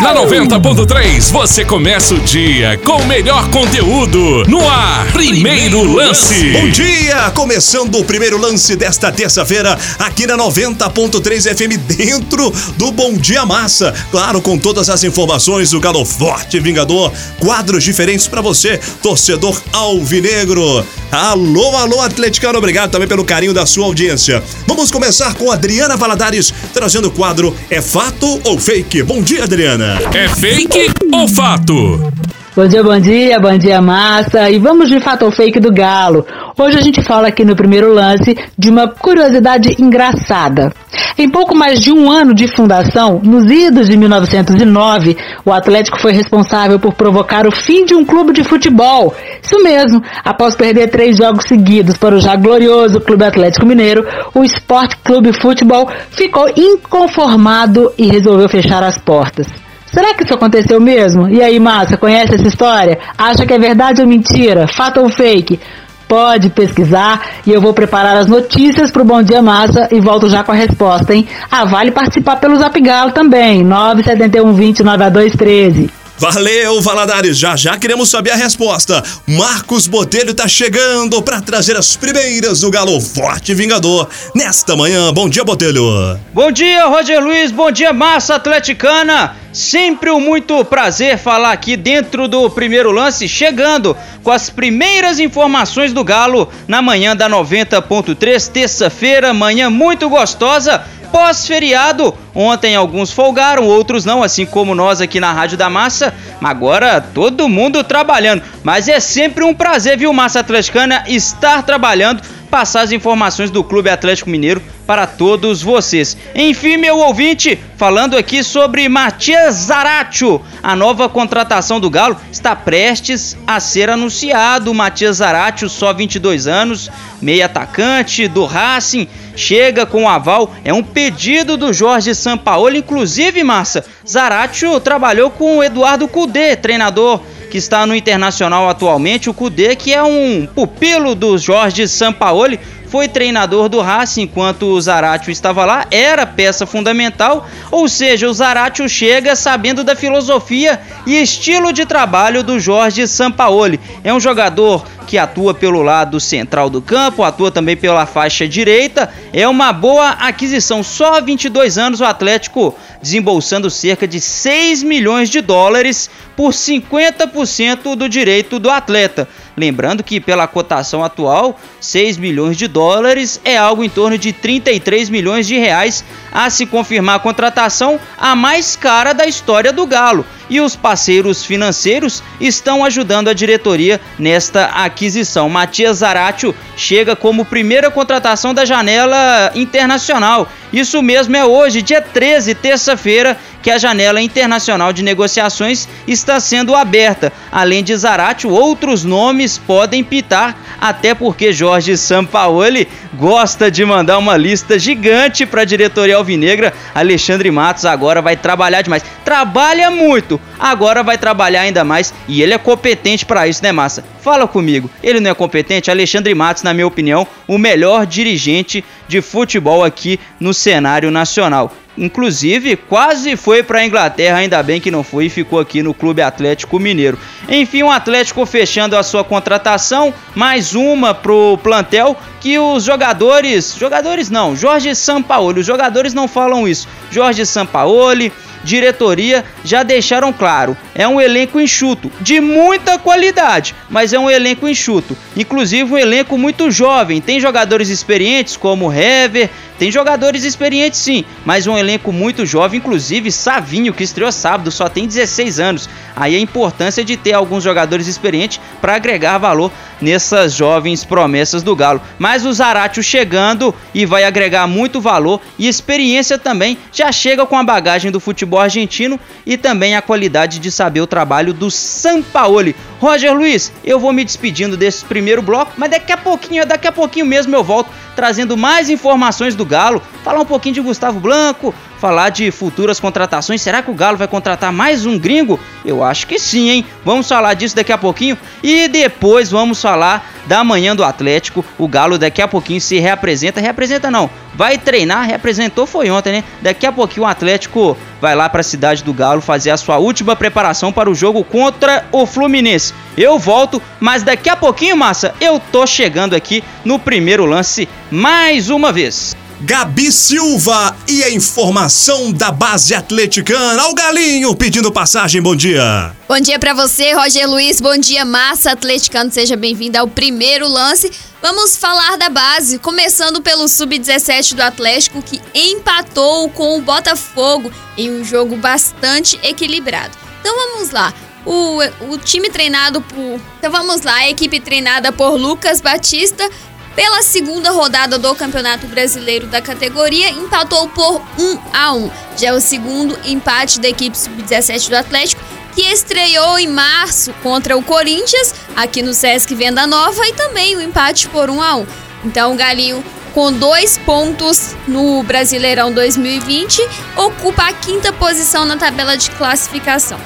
Na 90.3 você começa o dia com o melhor conteúdo no ar. Primeiro lance. Bom dia! Começando o primeiro lance desta terça-feira aqui na 90.3 FM dentro do Bom Dia Massa. Claro, com todas as informações do Galo Forte Vingador, quadros diferentes para você, torcedor alvinegro. Alô, alô, atleticano, obrigado também pelo carinho da sua audiência. Vamos começar com Adriana Valadares trazendo o quadro É Fato ou Fake? Bom dia, Adriana. É fake ou fato? Bom dia, bom dia, bom dia massa. E vamos de fato ou fake do Galo. Hoje a gente fala aqui no primeiro lance de uma curiosidade engraçada. Em pouco mais de um ano de fundação, nos idos de 1909, o Atlético foi responsável por provocar o fim de um clube de futebol. Isso mesmo, após perder três jogos seguidos para o já glorioso Clube Atlético Mineiro, o Sport Clube Futebol ficou inconformado e resolveu fechar as portas. Será que isso aconteceu mesmo? E aí, Massa, conhece essa história? Acha que é verdade ou mentira? Fato ou fake? Pode pesquisar e eu vou preparar as notícias para o Bom Dia Massa e volto já com a resposta, hein? Ah, vale participar pelo Zap Galo também, 971 20 9213. Valeu, Valadares. Já já queremos saber a resposta. Marcos Botelho tá chegando para trazer as primeiras do Galo Forte Vingador nesta manhã. Bom dia, Botelho. Bom dia, Roger Luiz. Bom dia, massa atleticana. Sempre um muito prazer falar aqui dentro do primeiro lance, chegando com as primeiras informações do Galo na manhã da 90.3, terça-feira, manhã muito gostosa pós-feriado. Ontem alguns folgaram, outros não, assim como nós aqui na Rádio da Massa. Agora todo mundo trabalhando. Mas é sempre um prazer, viu, Massa Atleticana, estar trabalhando, passar as informações do Clube Atlético Mineiro para todos vocês. Enfim, meu ouvinte, falando aqui sobre Matias Zaratio, a nova contratação do Galo está prestes a ser anunciado. Matias Zaratio, só 22 anos, meio atacante do Racing, chega com o aval, é um pedido do Jorge Sampaoli, inclusive, Massa, Zaratio trabalhou com o Eduardo Cudê, treinador que está no Internacional atualmente, o Cudê, que é um pupilo do Jorge Sampaoli, foi treinador do Racing enquanto o Zaratio estava lá, era peça fundamental, ou seja, o Zaratio chega sabendo da filosofia e estilo de trabalho do Jorge Sampaoli. É um jogador que atua pelo lado central do campo, atua também pela faixa direita. É uma boa aquisição. Só 22 anos o Atlético desembolsando cerca de 6 milhões de dólares por 50% do direito do atleta. Lembrando que pela cotação atual, 6 milhões de dólares é algo em torno de 33 milhões de reais a se confirmar a contratação a mais cara da história do Galo. E os parceiros financeiros estão ajudando a diretoria nesta aquisição. Matias Zaratio chega como primeira contratação da janela internacional. Isso mesmo é hoje, dia 13, terça-feira, que a janela internacional de negociações está sendo aberta. Além de Zarate, outros nomes podem pitar, até porque Jorge Sampaoli gosta de mandar uma lista gigante para a diretoria alvinegra. Alexandre Matos agora vai trabalhar demais. Trabalha muito, agora vai trabalhar ainda mais e ele é competente para isso, né, Massa? Fala comigo, ele não é competente? Alexandre Matos, na minha opinião, o melhor dirigente de futebol aqui no cenário nacional. Inclusive, quase foi para a Inglaterra, ainda bem que não foi e ficou aqui no Clube Atlético Mineiro. Enfim, o Atlético fechando a sua contratação, mais uma pro plantel que os jogadores, jogadores não, Jorge Sampaoli, os jogadores não falam isso. Jorge Sampaoli, diretoria já deixaram claro. É um elenco enxuto, de muita qualidade, mas é um elenco enxuto. Inclusive um elenco muito jovem. Tem jogadores experientes como Hever, tem jogadores experientes sim, mas um elenco muito jovem, inclusive Savinho, que estreou sábado, só tem 16 anos. Aí a importância de ter alguns jogadores experientes para agregar valor nessas jovens promessas do Galo. Mas o Zaratio chegando e vai agregar muito valor e experiência também, já chega com a bagagem do futebol argentino e também a qualidade de saber o trabalho do Sampaoli. Roger Luiz, eu vou me despedindo desse primeiro bloco, mas daqui a pouquinho, daqui a pouquinho mesmo eu volto trazendo mais informações do Galo, falar um pouquinho de Gustavo Blanco, falar de futuras contratações. Será que o Galo vai contratar mais um gringo? Eu acho que sim, hein? Vamos falar disso daqui a pouquinho e depois vamos falar da manhã do Atlético. O Galo daqui a pouquinho se reapresenta, reapresenta não, vai treinar, reapresentou foi ontem, né? Daqui a pouquinho o Atlético vai lá para a cidade do Galo fazer a sua última preparação para o jogo contra o Fluminense. Eu volto, mas daqui a pouquinho, massa, eu tô chegando aqui no primeiro lance mais uma vez. Gabi Silva e a informação da base atleticana. O Galinho pedindo passagem, bom dia. Bom dia para você, Roger Luiz. Bom dia, massa atleticano. Seja bem-vindo ao primeiro lance. Vamos falar da base, começando pelo sub-17 do Atlético que empatou com o Botafogo em um jogo bastante equilibrado. Então vamos lá. O, o time treinado por. Então vamos lá, a equipe treinada por Lucas Batista pela segunda rodada do Campeonato Brasileiro da categoria, empatou por 1 a 1. Já é o segundo empate da equipe sub-17 do Atlético, que estreou em março contra o Corinthians, aqui no Sesc Venda Nova, e também o empate por 1 a 1. Então o Galinho com dois pontos no Brasileirão 2020, ocupa a quinta posição na tabela de classificação.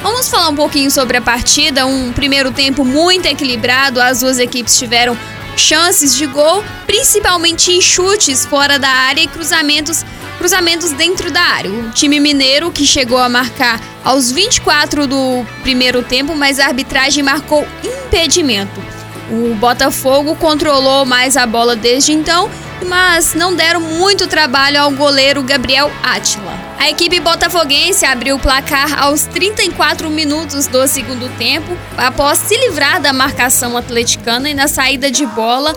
Vamos falar um pouquinho sobre a partida. Um primeiro tempo muito equilibrado, as duas equipes tiveram chances de gol, principalmente em chutes fora da área e cruzamentos, cruzamentos dentro da área. O time mineiro que chegou a marcar aos 24 do primeiro tempo, mas a arbitragem marcou impedimento. O Botafogo controlou mais a bola desde então, mas não deram muito trabalho ao goleiro Gabriel Átila. A equipe botafoguense abriu o placar aos 34 minutos do segundo tempo, após se livrar da marcação atleticana e na saída de bola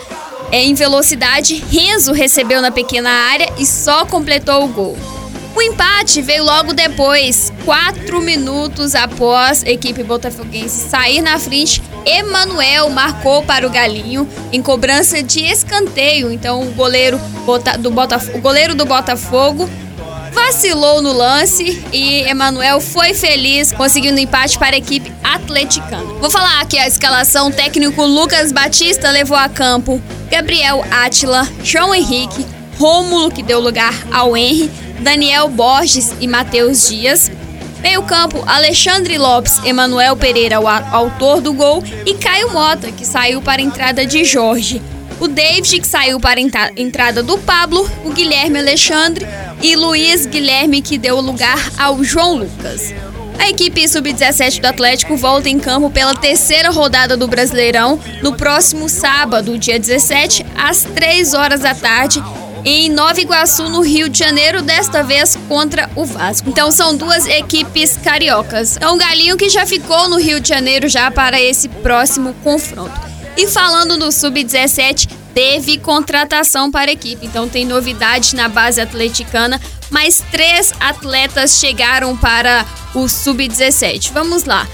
em velocidade, Renzo recebeu na pequena área e só completou o gol. O empate veio logo depois, quatro minutos após a equipe botafoguense sair na frente. Emanuel marcou para o Galinho em cobrança de escanteio. Então o goleiro do, Botafogo, o goleiro do Botafogo vacilou no lance e Emanuel foi feliz conseguindo empate para a equipe atleticana. Vou falar aqui a escalação técnico Lucas Batista levou a campo Gabriel Átila, João Henrique, Rômulo que deu lugar ao Henry, Daniel Borges e Matheus Dias. Meio campo, Alexandre Lopes, Emanuel Pereira, o autor do gol, e Caio Mota, que saiu para a entrada de Jorge. O David, que saiu para a entrada do Pablo, o Guilherme Alexandre e Luiz Guilherme, que deu lugar ao João Lucas. A equipe sub-17 do Atlético volta em campo pela terceira rodada do Brasileirão no próximo sábado, dia 17, às 3 horas da tarde, em Nova Iguaçu, no Rio de Janeiro, desta vez contra o Vasco. Então são duas equipes cariocas. É um galinho que já ficou no Rio de Janeiro já para esse próximo confronto. E falando do Sub-17, teve contratação para a equipe. Então tem novidade na base atleticana. Mais três atletas chegaram para o Sub-17. Vamos lá.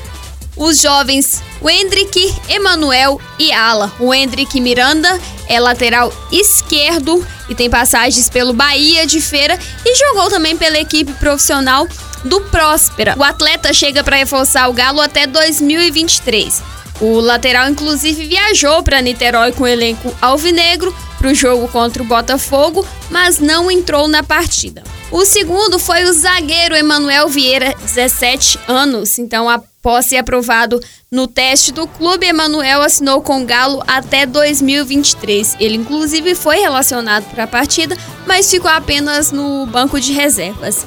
Os jovens Wendrick, Emanuel e Ala. O Wendrick Miranda é lateral esquerdo e tem passagens pelo Bahia de Feira e jogou também pela equipe profissional do Próspera. O atleta chega para reforçar o Galo até 2023. O lateral, inclusive, viajou para Niterói com o elenco alvinegro para o jogo contra o Botafogo, mas não entrou na partida. O segundo foi o zagueiro Emanuel Vieira, 17 anos. Então, após ser aprovado no teste do clube, Emanuel assinou com o Galo até 2023. Ele, inclusive, foi relacionado para a partida, mas ficou apenas no banco de reservas.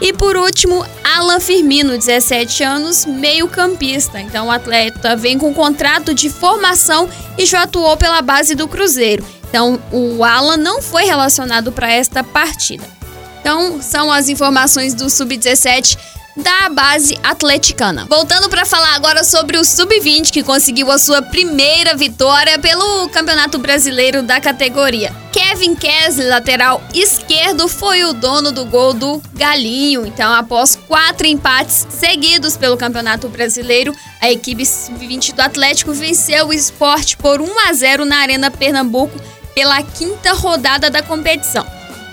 E por último, Alan Firmino, 17 anos, meio-campista. Então o atleta vem com contrato de formação e já atuou pela base do Cruzeiro. Então o Alan não foi relacionado para esta partida. Então são as informações do Sub-17 da base atleticana. Voltando para falar agora sobre o Sub-20 que conseguiu a sua primeira vitória pelo Campeonato Brasileiro da categoria. Kevin Kessler, lateral esquerdo, foi o dono do gol do Galinho. Então, após quatro empates seguidos pelo Campeonato Brasileiro, a equipe Sub-20 do Atlético venceu o esporte por 1 a 0 na Arena Pernambuco pela quinta rodada da competição.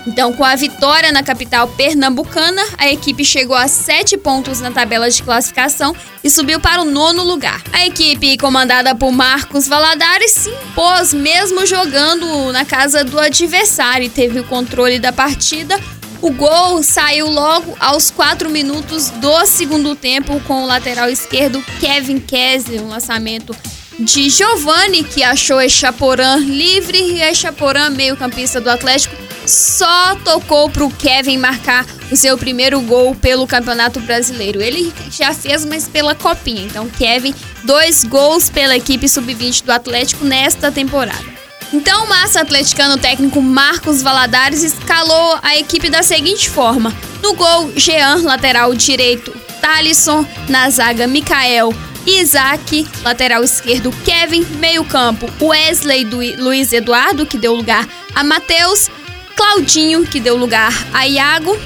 Então, com a vitória na capital pernambucana, a equipe chegou a sete pontos na tabela de classificação e subiu para o nono lugar. A equipe, comandada por Marcos Valadares, se impôs mesmo jogando na casa do adversário e teve o controle da partida O gol saiu logo aos 4 minutos do segundo tempo com o lateral esquerdo Kevin Kessler, um lançamento de Giovani, que achou Echaporã livre e Echaporã, meio-campista do Atlético, só tocou para o Kevin marcar o seu primeiro gol pelo Campeonato Brasileiro. Ele já fez, mas pela Copinha. Então, Kevin, dois gols pela equipe sub-20 do Atlético nesta temporada. Então, o massa atleticano técnico Marcos Valadares escalou a equipe da seguinte forma: no gol, Jean, lateral direito, Talisson, na zaga, Mikael, Isaac, lateral esquerdo, Kevin, meio-campo, Wesley do Luiz Eduardo, que deu lugar a Matheus, Claudinho, que deu lugar a Iago.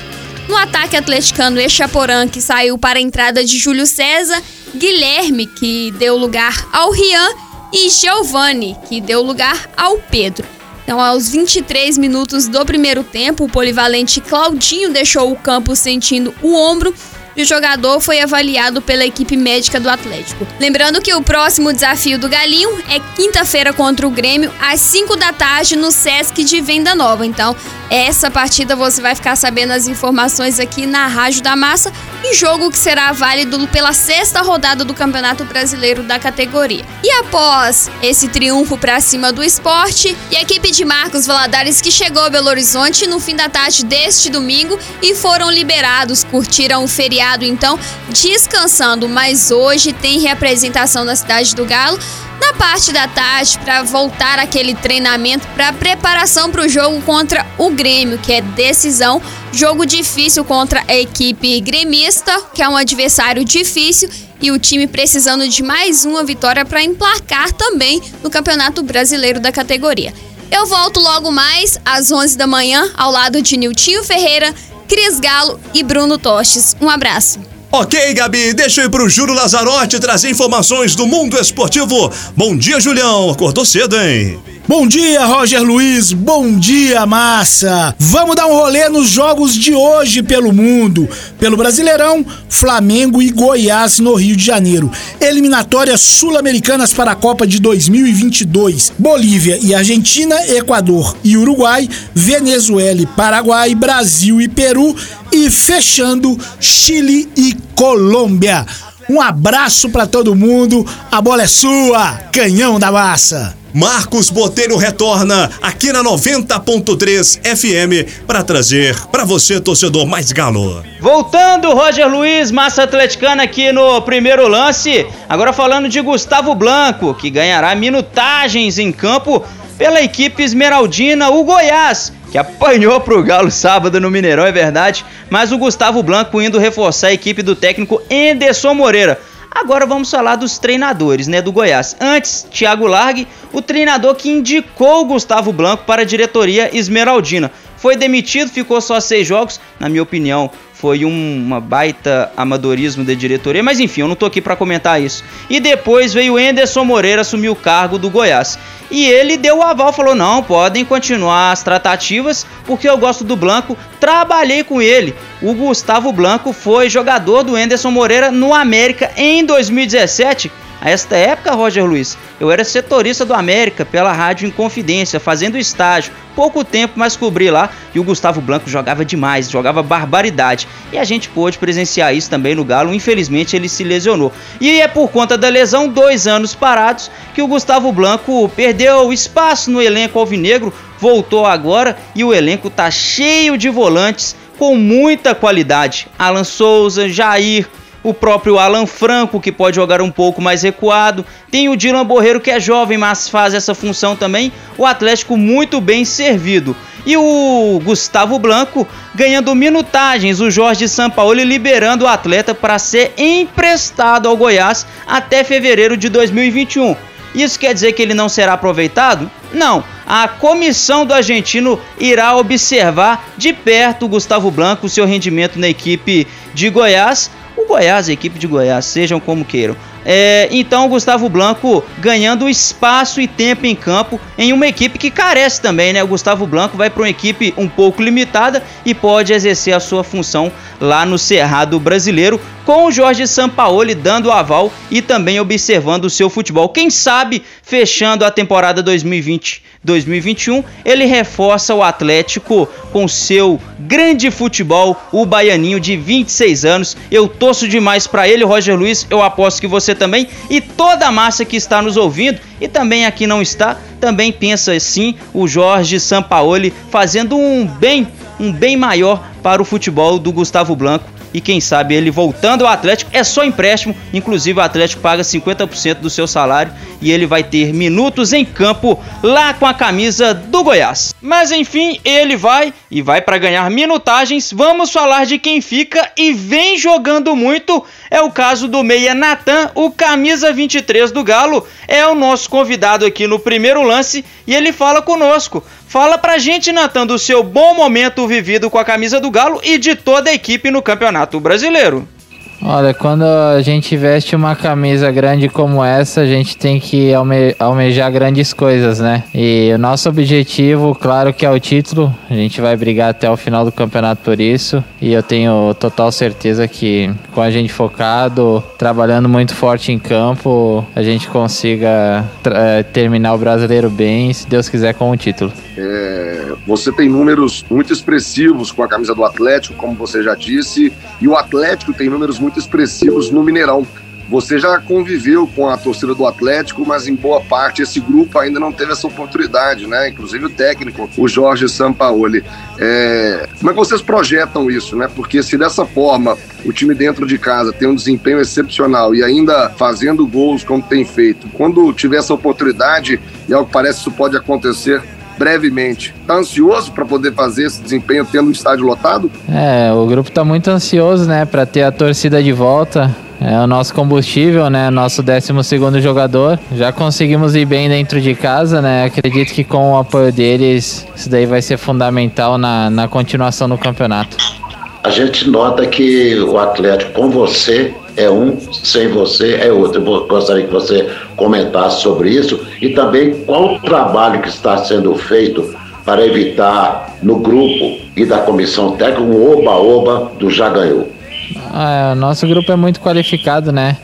No ataque atleticano, Echaporã, que saiu para a entrada de Júlio César, Guilherme, que deu lugar ao Rian, e Giovanni, que deu lugar ao Pedro. Então, aos 23 minutos do primeiro tempo, o polivalente Claudinho deixou o campo sentindo o ombro e o jogador foi avaliado pela equipe médica do Atlético. Lembrando que o próximo desafio do Galinho é quinta-feira contra o Grêmio, às 5 da tarde, no Sesc de Venda Nova. Então, essa partida você vai ficar sabendo as informações aqui na Rádio da Massa e jogo que será válido pela sexta rodada do Campeonato Brasileiro da categoria. E após esse triunfo para cima do esporte, e a equipe de Marcos Valadares que chegou a Belo Horizonte no fim da tarde deste domingo e foram liberados, curtiram o feriado então, descansando, mas hoje tem representação na cidade do Galo na parte da tarde para voltar aquele treinamento para preparação para o jogo contra o Grêmio, que é decisão, jogo difícil contra a equipe gremista, que é um adversário difícil e o time precisando de mais uma vitória para emplacar também no Campeonato Brasileiro da categoria. Eu volto logo mais às 11 da manhã ao lado de Niltinho Ferreira, Cris Galo e Bruno Tostes. Um abraço. Ok, Gabi, deixa eu ir pro Júlio Lazarotti trazer informações do mundo esportivo. Bom dia, Julião. Acordou cedo, hein? Bom dia, Roger Luiz. Bom dia, massa. Vamos dar um rolê nos jogos de hoje pelo mundo. Pelo Brasileirão, Flamengo e Goiás no Rio de Janeiro. Eliminatórias sul-americanas para a Copa de 2022. Bolívia e Argentina, Equador e Uruguai, Venezuela e Paraguai, Brasil e Peru e fechando Chile e Colômbia. Um abraço para todo mundo. A bola é sua, canhão da massa. Marcos Botelho retorna aqui na 90.3 FM para trazer para você, torcedor mais galo. Voltando, Roger Luiz, massa atleticana aqui no primeiro lance. Agora falando de Gustavo Blanco, que ganhará minutagens em campo pela equipe esmeraldina, o Goiás, que apanhou pro Galo sábado no Mineirão, é verdade, mas o Gustavo Blanco indo reforçar a equipe do técnico Enderson Moreira. Agora vamos falar dos treinadores, né, do Goiás. Antes, Thiago Largue, o treinador que indicou o Gustavo Blanco para a diretoria esmeraldina. Foi demitido, ficou só seis jogos. Na minha opinião, foi um, uma baita amadorismo da diretoria, mas enfim, eu não tô aqui para comentar isso. E depois veio o Enderson Moreira assumir o cargo do Goiás. E ele deu o aval, falou: não, podem continuar as tratativas, porque eu gosto do Blanco, trabalhei com ele. O Gustavo Blanco foi jogador do Enderson Moreira no América em 2017 a esta época, Roger Luiz, eu era setorista do América pela Rádio Inconfidência, fazendo estágio. Pouco tempo, mas cobri lá e o Gustavo Blanco jogava demais, jogava barbaridade. E a gente pôde presenciar isso também no Galo. Infelizmente, ele se lesionou. E é por conta da lesão, dois anos parados, que o Gustavo Blanco perdeu espaço no elenco alvinegro. Voltou agora e o elenco tá cheio de volantes com muita qualidade. Alan Souza, Jair, o próprio Alan Franco, que pode jogar um pouco mais recuado, tem o Dylan Borreiro, que é jovem, mas faz essa função também, o Atlético muito bem servido. E o Gustavo Blanco ganhando minutagens, o Jorge Sampaoli liberando o atleta para ser emprestado ao Goiás até fevereiro de 2021. Isso quer dizer que ele não será aproveitado? Não. A comissão do argentino irá observar de perto o Gustavo Blanco, seu rendimento na equipe de Goiás, Goiás, a equipe de Goiás, sejam como queiram. É, então o Gustavo Blanco ganhando espaço e tempo em campo em uma equipe que carece também, né? O Gustavo Blanco vai para uma equipe um pouco limitada e pode exercer a sua função lá no Cerrado Brasileiro, com o Jorge Sampaoli dando aval e também observando o seu futebol. Quem sabe, fechando a temporada 2020-2021, ele reforça o Atlético com seu grande futebol, o baianinho de 26 anos. Eu torço demais para ele, Roger Luiz, eu aposto que você também e toda a massa que está nos ouvindo e também aqui não está, também pensa assim, o Jorge Sampaoli fazendo um bem, um bem maior para o futebol do Gustavo Blanco e quem sabe ele voltando ao Atlético é só empréstimo, inclusive o Atlético paga 50% do seu salário e ele vai ter minutos em campo lá com a camisa do Goiás. Mas enfim, ele vai e vai para ganhar minutagens. Vamos falar de quem fica e vem jogando muito. É o caso do meia Natan, o camisa 23 do Galo, é o nosso convidado aqui no primeiro lance e ele fala conosco. Fala pra gente, Natan, do seu bom momento vivido com a camisa do Galo e de toda a equipe no Campeonato Brasileiro. Olha, quando a gente veste uma camisa grande como essa, a gente tem que alme almejar grandes coisas, né? E o nosso objetivo, claro que é o título. A gente vai brigar até o final do campeonato por isso. E eu tenho total certeza que com a gente focado, trabalhando muito forte em campo, a gente consiga eh, terminar o brasileiro bem, se Deus quiser, com o título. É, você tem números muito expressivos com a camisa do Atlético, como você já disse, e o Atlético tem números muito expressivos no Mineirão. Você já conviveu com a torcida do Atlético, mas em boa parte esse grupo ainda não teve essa oportunidade, né? Inclusive o técnico, o Jorge Sampaoli. É... Como é que vocês projetam isso, né? Porque se dessa forma o time dentro de casa tem um desempenho excepcional e ainda fazendo gols como tem feito, quando tiver essa oportunidade, e ao que parece isso pode acontecer brevemente. Tá ansioso para poder fazer esse desempenho tendo o estádio lotado? É, o grupo tá muito ansioso, né, para ter a torcida de volta. É o nosso combustível, né? Nosso 12 segundo jogador. Já conseguimos ir bem dentro de casa, né? Acredito que com o apoio deles, isso daí vai ser fundamental na, na continuação do campeonato. A gente nota que o Atlético com você é um, sem você é outro. Eu gostaria que você comentasse sobre isso e também qual o trabalho que está sendo feito para evitar no grupo e da comissão técnica um oba-oba do já ganhou. Ah, é, nosso grupo é muito qualificado, né?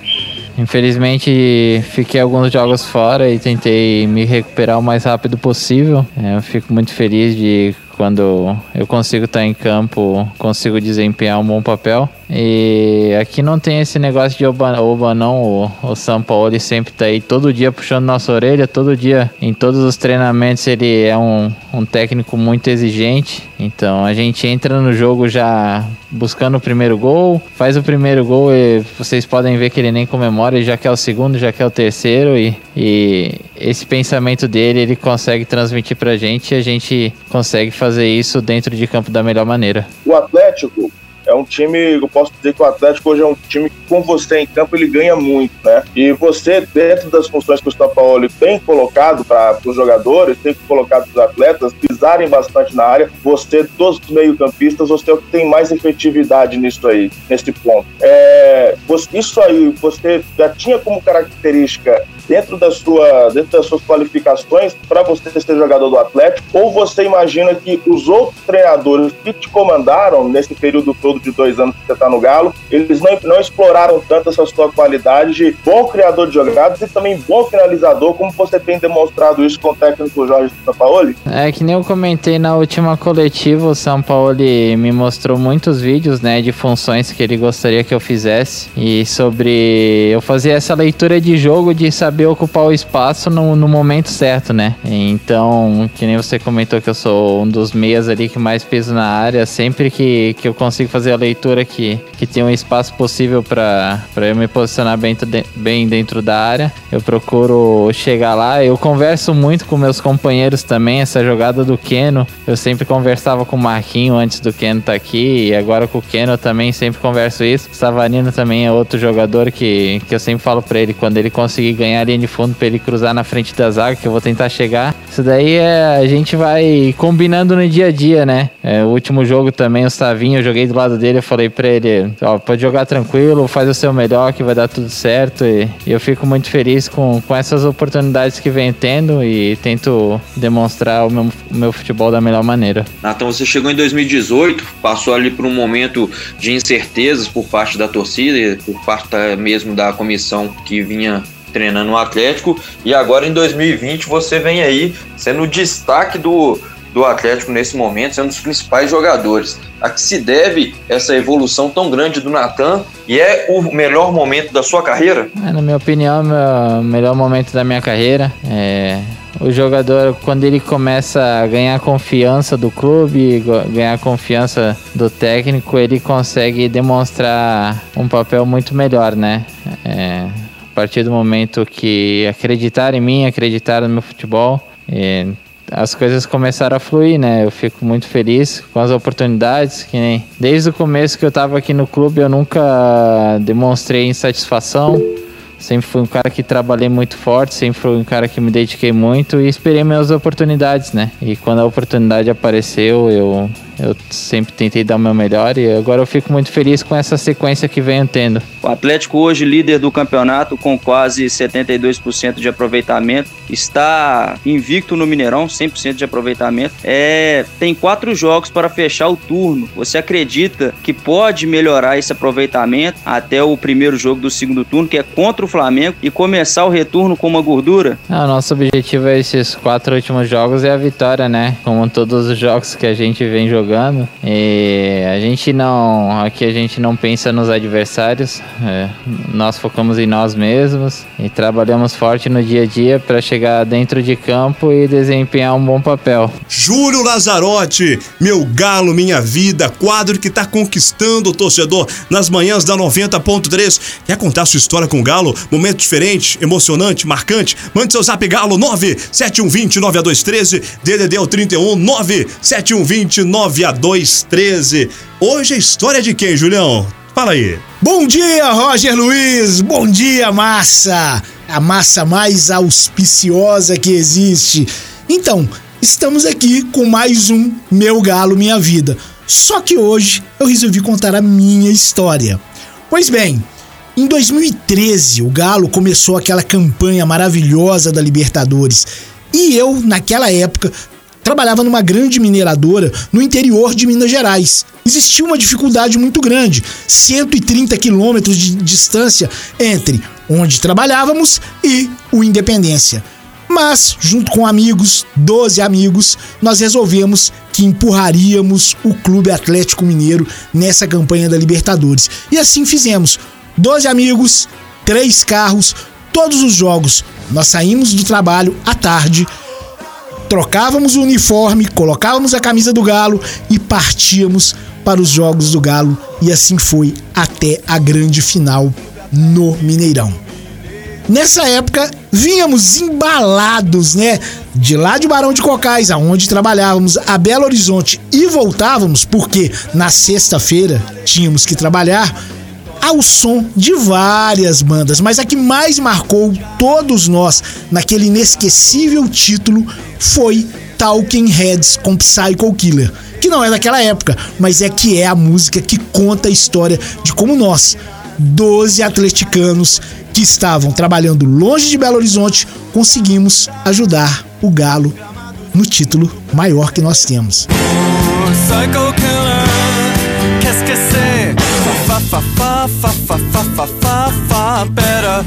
Infelizmente fiquei alguns jogos fora e tentei me recuperar o mais rápido possível. É, eu fico muito feliz de quando eu consigo estar em campo, consigo desempenhar um bom papel. E aqui não tem esse negócio de oba, oba não. O, o São Paulo ele sempre tá aí todo dia puxando nossa orelha, todo dia em todos os treinamentos ele é um, um técnico muito exigente. Então a gente entra no jogo já buscando o primeiro gol, faz o primeiro gol e vocês podem ver que ele nem comemora, ele já quer o segundo, já quer o terceiro e, e esse pensamento dele ele consegue transmitir pra gente e a gente consegue fazer isso dentro de campo da melhor maneira. O Atlético é um time, eu posso dizer que o Atlético hoje é um time que com você em campo ele ganha muito, né? E você, dentro das funções que o São Paulo tem colocado para os jogadores, tem colocado para os atletas pisarem bastante na área, você, dos meio-campistas, você é o que tem mais efetividade nisso aí, nesse ponto. É, isso aí, você já tinha como característica dentro, da sua, dentro das suas qualificações para você ser jogador do Atlético? Ou você imagina que os outros treinadores que te comandaram nesse período todo de dois anos que você está no Galo, eles não, não exploraram tanto essa sua qualidade de bom criador de jogadas e também bom finalizador, como você tem demonstrado isso com o técnico Jorge Sampaoli? É que nem eu comentei na última coletiva, o Sampaoli me mostrou muitos vídeos né, de funções que ele gostaria que eu fizesse e sobre eu fazer essa leitura de jogo de saber saber ocupar o espaço no, no momento certo, né? Então, que nem você comentou que eu sou um dos meias ali que mais peso na área, sempre que, que eu consigo fazer a leitura que, que tem um espaço possível para eu me posicionar bem, bem dentro da área, eu procuro chegar lá. Eu converso muito com meus companheiros também, essa jogada do Keno, eu sempre conversava com o Marquinho antes do Keno estar tá aqui, e agora com o Keno eu também sempre converso isso. Savarino também é outro jogador que, que eu sempre falo para ele, quando ele conseguir ganhar linha de fundo para ele cruzar na frente da zaga, que eu vou tentar chegar. Isso daí é, a gente vai combinando no dia a dia, né? É, o último jogo também, o Savinho, eu joguei do lado dele, eu falei para ele, ó, pode jogar tranquilo, faz o seu melhor que vai dar tudo certo. E, e eu fico muito feliz com, com essas oportunidades que vem tendo e tento demonstrar o meu, o meu futebol da melhor maneira. Natão, você chegou em 2018, passou ali por um momento de incertezas por parte da torcida, por parte mesmo da comissão que vinha treinando o Atlético, e agora em 2020 você vem aí sendo o destaque do, do Atlético nesse momento, sendo um dos principais jogadores. A que se deve essa evolução tão grande do Natan e é o melhor momento da sua carreira? É, na minha opinião, é o melhor momento da minha carreira. É, o jogador, quando ele começa a ganhar confiança do clube, ganhar confiança do técnico, ele consegue demonstrar um papel muito melhor, né? É, a partir do momento que acreditar em mim, acreditar no meu futebol, é, as coisas começaram a fluir, né? Eu fico muito feliz com as oportunidades, que nem desde o começo que eu estava aqui no clube eu nunca demonstrei insatisfação. Sempre fui um cara que trabalhei muito forte, sempre fui um cara que me dediquei muito e esperei minhas oportunidades, né? E quando a oportunidade apareceu, eu eu sempre tentei dar o meu melhor e agora eu fico muito feliz com essa sequência que vem tendo. O Atlético hoje líder do campeonato com quase 72% de aproveitamento, está invicto no Mineirão, 100% de aproveitamento. É, tem quatro jogos para fechar o turno. Você acredita que pode melhorar esse aproveitamento até o primeiro jogo do segundo turno, que é contra o Flamengo, e começar o retorno com uma gordura? Ah, nosso objetivo é esses quatro últimos jogos é a vitória, né? Como todos os jogos que a gente vem jogando. E a gente não. Aqui a gente não pensa nos adversários. É, nós focamos em nós mesmos e trabalhamos forte no dia a dia para chegar dentro de campo e desempenhar um bom papel. Júlio Lazarotti, meu galo, minha vida, quadro que está conquistando o torcedor nas manhãs da 90.3. Quer contar sua história com o Galo? Momento diferente, emocionante, marcante? Mande seu zap Galo 97120 9213, DDD 31 97120 96213. Hoje a história de quem, Julião? Fala aí. Bom dia, Roger Luiz. Bom dia, massa. A massa mais auspiciosa que existe. Então, estamos aqui com mais um Meu Galo Minha Vida. Só que hoje eu resolvi contar a minha história. Pois bem, em 2013 o Galo começou aquela campanha maravilhosa da Libertadores. E eu, naquela época, trabalhava numa grande mineradora no interior de Minas Gerais. Existia uma dificuldade muito grande, 130 quilômetros de distância entre onde trabalhávamos e o Independência. Mas, junto com amigos, 12 amigos, nós resolvemos que empurraríamos o Clube Atlético Mineiro nessa campanha da Libertadores. E assim fizemos. 12 amigos, três carros, todos os jogos. Nós saímos do trabalho à tarde trocávamos o uniforme, colocávamos a camisa do Galo e partíamos para os jogos do Galo. E assim foi até a grande final no Mineirão. Nessa época, vínhamos embalados, né? De lá de Barão de Cocais, aonde trabalhávamos, a Belo Horizonte e voltávamos, porque na sexta-feira tínhamos que trabalhar ao som de várias bandas, mas a que mais marcou todos nós naquele inesquecível título foi Talking Heads com Psycho Killer, que não é daquela época, mas é que é a música que conta a história de como nós, 12 atleticanos que estavam trabalhando longe de Belo Horizonte, conseguimos ajudar o Galo no título maior que nós temos. Psycho Killer, fa fa fa fa fa fa fa fa better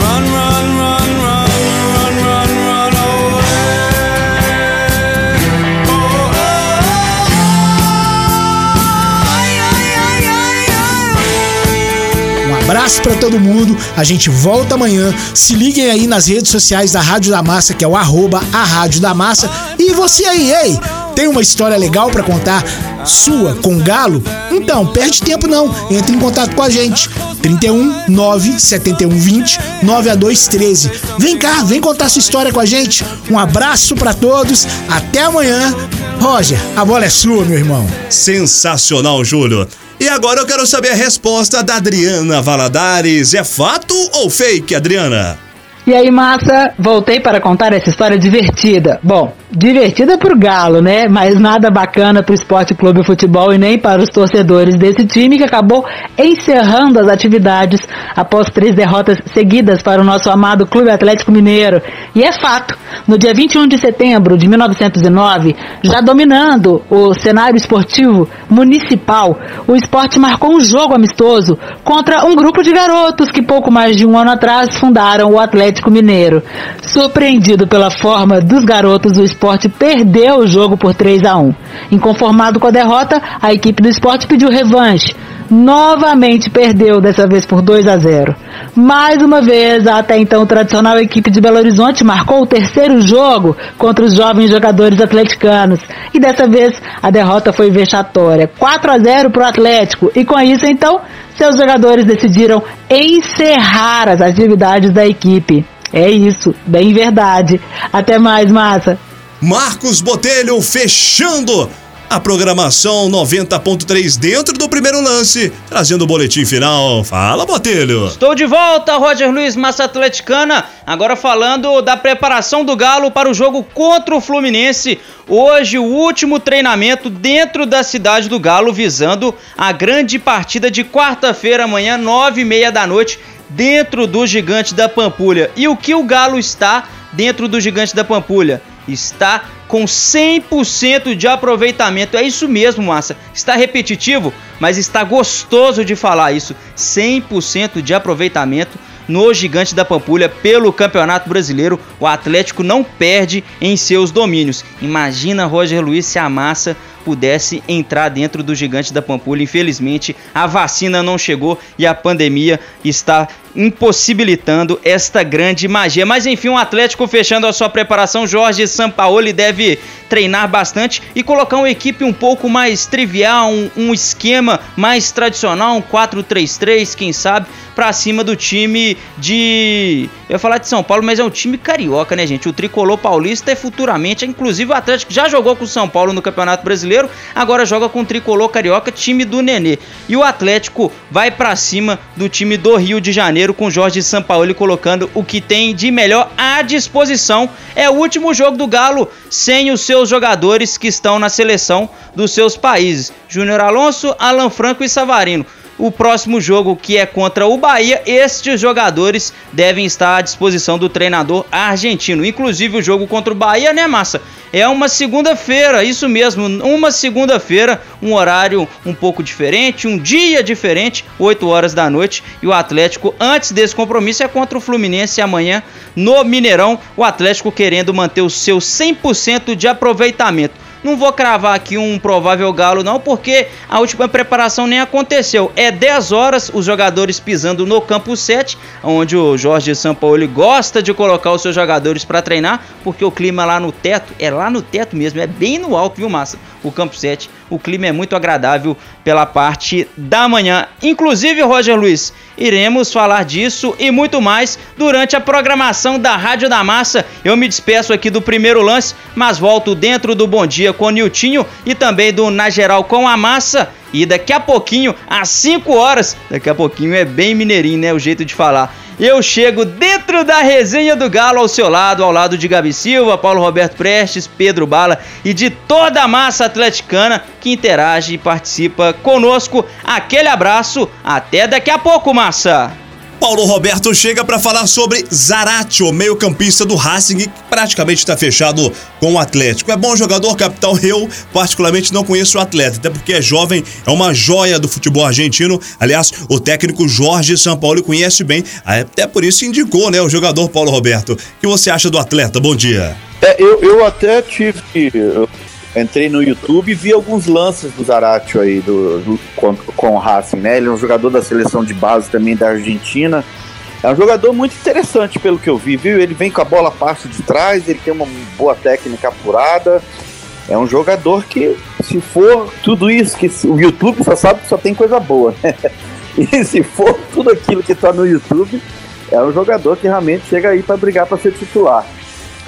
run run run run run run run away Um abraço para todo mundo. A gente volta amanhã. Se liguem aí nas redes sociais da Rádio da Massa, que é o arroba a Rádio da Massa. E você aí, ei, tem uma história legal para contar sua com Galo? Então, perde tempo não. Entre em contato com a gente. 31 9 71 20 92 13. Vem cá, vem contar sua história com a gente. Um abraço para todos. Até amanhã. Roger, a bola é sua, meu irmão. Sensacional, Júlio. E agora eu quero saber a resposta da Adriana Valadares. É fato ou fake, Adriana? E aí, massa, voltei para contar essa história divertida. Bom, divertida pro Galo, né? Mas nada bacana pro Esporte Clube Futebol e nem para os torcedores desse time que acabou encerrando as atividades após três derrotas seguidas para o nosso amado Clube Atlético Mineiro. E é fato, no dia 21 de setembro de 1909, já dominando o cenário esportivo municipal, o esporte marcou um jogo amistoso contra um grupo de garotos que pouco mais de um ano atrás fundaram o Atlético Mineiro. Surpreendido pela forma dos garotos, o esporte perdeu o jogo por 3 a 1. Inconformado com a derrota, a equipe do esporte pediu revanche novamente perdeu, dessa vez por 2 a 0. Mais uma vez, a até então tradicional equipe de Belo Horizonte marcou o terceiro jogo contra os jovens jogadores atleticanos. E dessa vez a derrota foi vexatória, 4 a 0 para o Atlético. E com isso, então, seus jogadores decidiram encerrar as atividades da equipe. É isso, bem verdade. Até mais, massa. Marcos Botelho fechando a programação 90.3 dentro do primeiro lance, trazendo o boletim final. Fala, Botelho! Estou de volta, Roger Luiz, Massa Atleticana. Agora falando da preparação do Galo para o jogo contra o Fluminense. Hoje, o último treinamento dentro da cidade do Galo, visando a grande partida de quarta-feira, amanhã, nove e meia da noite, dentro do Gigante da Pampulha. E o que o Galo está dentro do Gigante da Pampulha? Está com 100% de aproveitamento. É isso mesmo, massa. Está repetitivo, mas está gostoso de falar isso. 100% de aproveitamento no Gigante da Pampulha pelo Campeonato Brasileiro. O Atlético não perde em seus domínios. Imagina Roger Luiz se a massa pudesse entrar dentro do Gigante da Pampulha. Infelizmente, a vacina não chegou e a pandemia está impossibilitando esta grande magia. Mas enfim, o Atlético fechando a sua preparação, Jorge Sampaoli deve treinar bastante e colocar uma equipe um pouco mais trivial, um, um esquema mais tradicional, um 4-3-3, quem sabe, para cima do time de. Eu ia falar de São Paulo, mas é um time carioca, né, gente? O tricolor paulista é futuramente, inclusive o Atlético já jogou com o São Paulo no Campeonato Brasileiro, agora joga com o tricolor carioca, time do Nenê. E o Atlético vai para cima do time do Rio de Janeiro com Jorge Sampaoli colocando o que tem de melhor à disposição. É o último jogo do Galo sem os seus jogadores que estão na seleção dos seus países: Júnior Alonso, Alan Franco e Savarino o próximo jogo que é contra o Bahia, estes jogadores devem estar à disposição do treinador argentino. Inclusive o jogo contra o Bahia, né, massa? É uma segunda-feira, isso mesmo, uma segunda-feira, um horário um pouco diferente, um dia diferente, 8 horas da noite. E o Atlético, antes desse compromisso, é contra o Fluminense amanhã no Mineirão. O Atlético querendo manter o seu 100% de aproveitamento. Não vou cravar aqui um provável galo, não, porque a última preparação nem aconteceu. É 10 horas os jogadores pisando no campo 7, onde o Jorge Sampaoli gosta de colocar os seus jogadores para treinar, porque o clima lá no teto é lá no teto mesmo, é bem no alto, viu, massa? O campo 7 o clima é muito agradável pela parte da manhã. Inclusive, Roger Luiz, iremos falar disso e muito mais durante a programação da Rádio da Massa. Eu me despeço aqui do primeiro lance, mas volto dentro do Bom Dia com o Niltinho e também do Na Geral com a Massa. E daqui a pouquinho, às 5 horas, daqui a pouquinho é bem mineirinho, né? O jeito de falar eu chego dentro da resenha do Galo ao seu lado, ao lado de Gabi Silva, Paulo Roberto Prestes, Pedro Bala e de toda a massa atleticana que interage e participa conosco. Aquele abraço, até daqui a pouco, massa! Paulo Roberto chega para falar sobre Zaratio, meio-campista do Racing, que praticamente está fechado com o Atlético. É bom jogador, capitão. Eu, particularmente, não conheço o atleta, até porque é jovem, é uma joia do futebol argentino. Aliás, o técnico Jorge Sampaoli conhece bem, até por isso indicou, né, o jogador Paulo Roberto. O que você acha do atleta? Bom dia. É, eu, eu até tive entrei no YouTube e vi alguns lances do Zaratio aí do, do, com, com o Racing, né? Ele é um jogador da seleção de base também da Argentina. É um jogador muito interessante pelo que eu vi, viu? Ele vem com a bola parte de trás, ele tem uma boa técnica apurada. É um jogador que, se for tudo isso que o YouTube só sabe que só tem coisa boa, né? E se for tudo aquilo que está no YouTube, é um jogador que realmente chega aí para brigar para ser titular.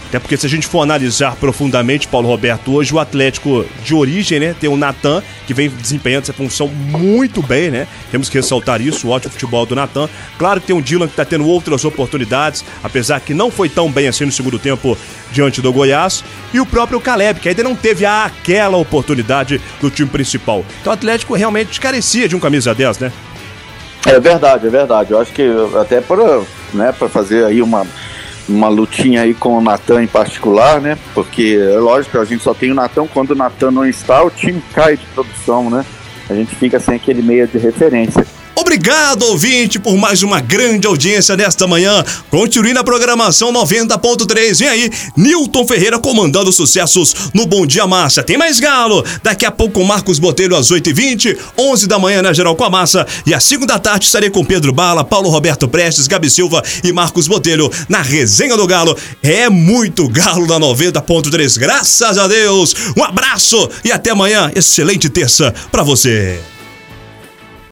Até porque se a gente for analisar profundamente, Paulo Roberto, hoje o Atlético de origem, né? Tem o Natan, que vem desempenhando essa função muito bem, né? Temos que ressaltar isso, o ótimo futebol do Natan. Claro que tem o Dylan que está tendo outras oportunidades, apesar que não foi tão bem assim no segundo tempo diante do Goiás. E o próprio Caleb, que ainda não teve aquela oportunidade do time principal. Então o Atlético realmente carecia de um camisa 10, né? É verdade, é verdade. Eu acho que até para né, fazer aí uma uma lutinha aí com o Natan em particular, né? Porque é lógico, a gente só tem o Natan, quando o Natan não está, o time cai de produção, né? A gente fica sem aquele meia de referência. Obrigado, ouvinte, por mais uma grande audiência nesta manhã. Continue na programação 90.3. Vem aí, Newton Ferreira comandando sucessos no Bom Dia Massa. Tem mais galo. Daqui a pouco, Marcos Botelho às 8h20, 11 da manhã na Geral com a Massa. E às 5 da tarde estarei com Pedro Bala, Paulo Roberto Prestes, Gabi Silva e Marcos Botelho na resenha do Galo. É muito galo na 90.3. Graças a Deus. Um abraço e até amanhã. Excelente terça para você.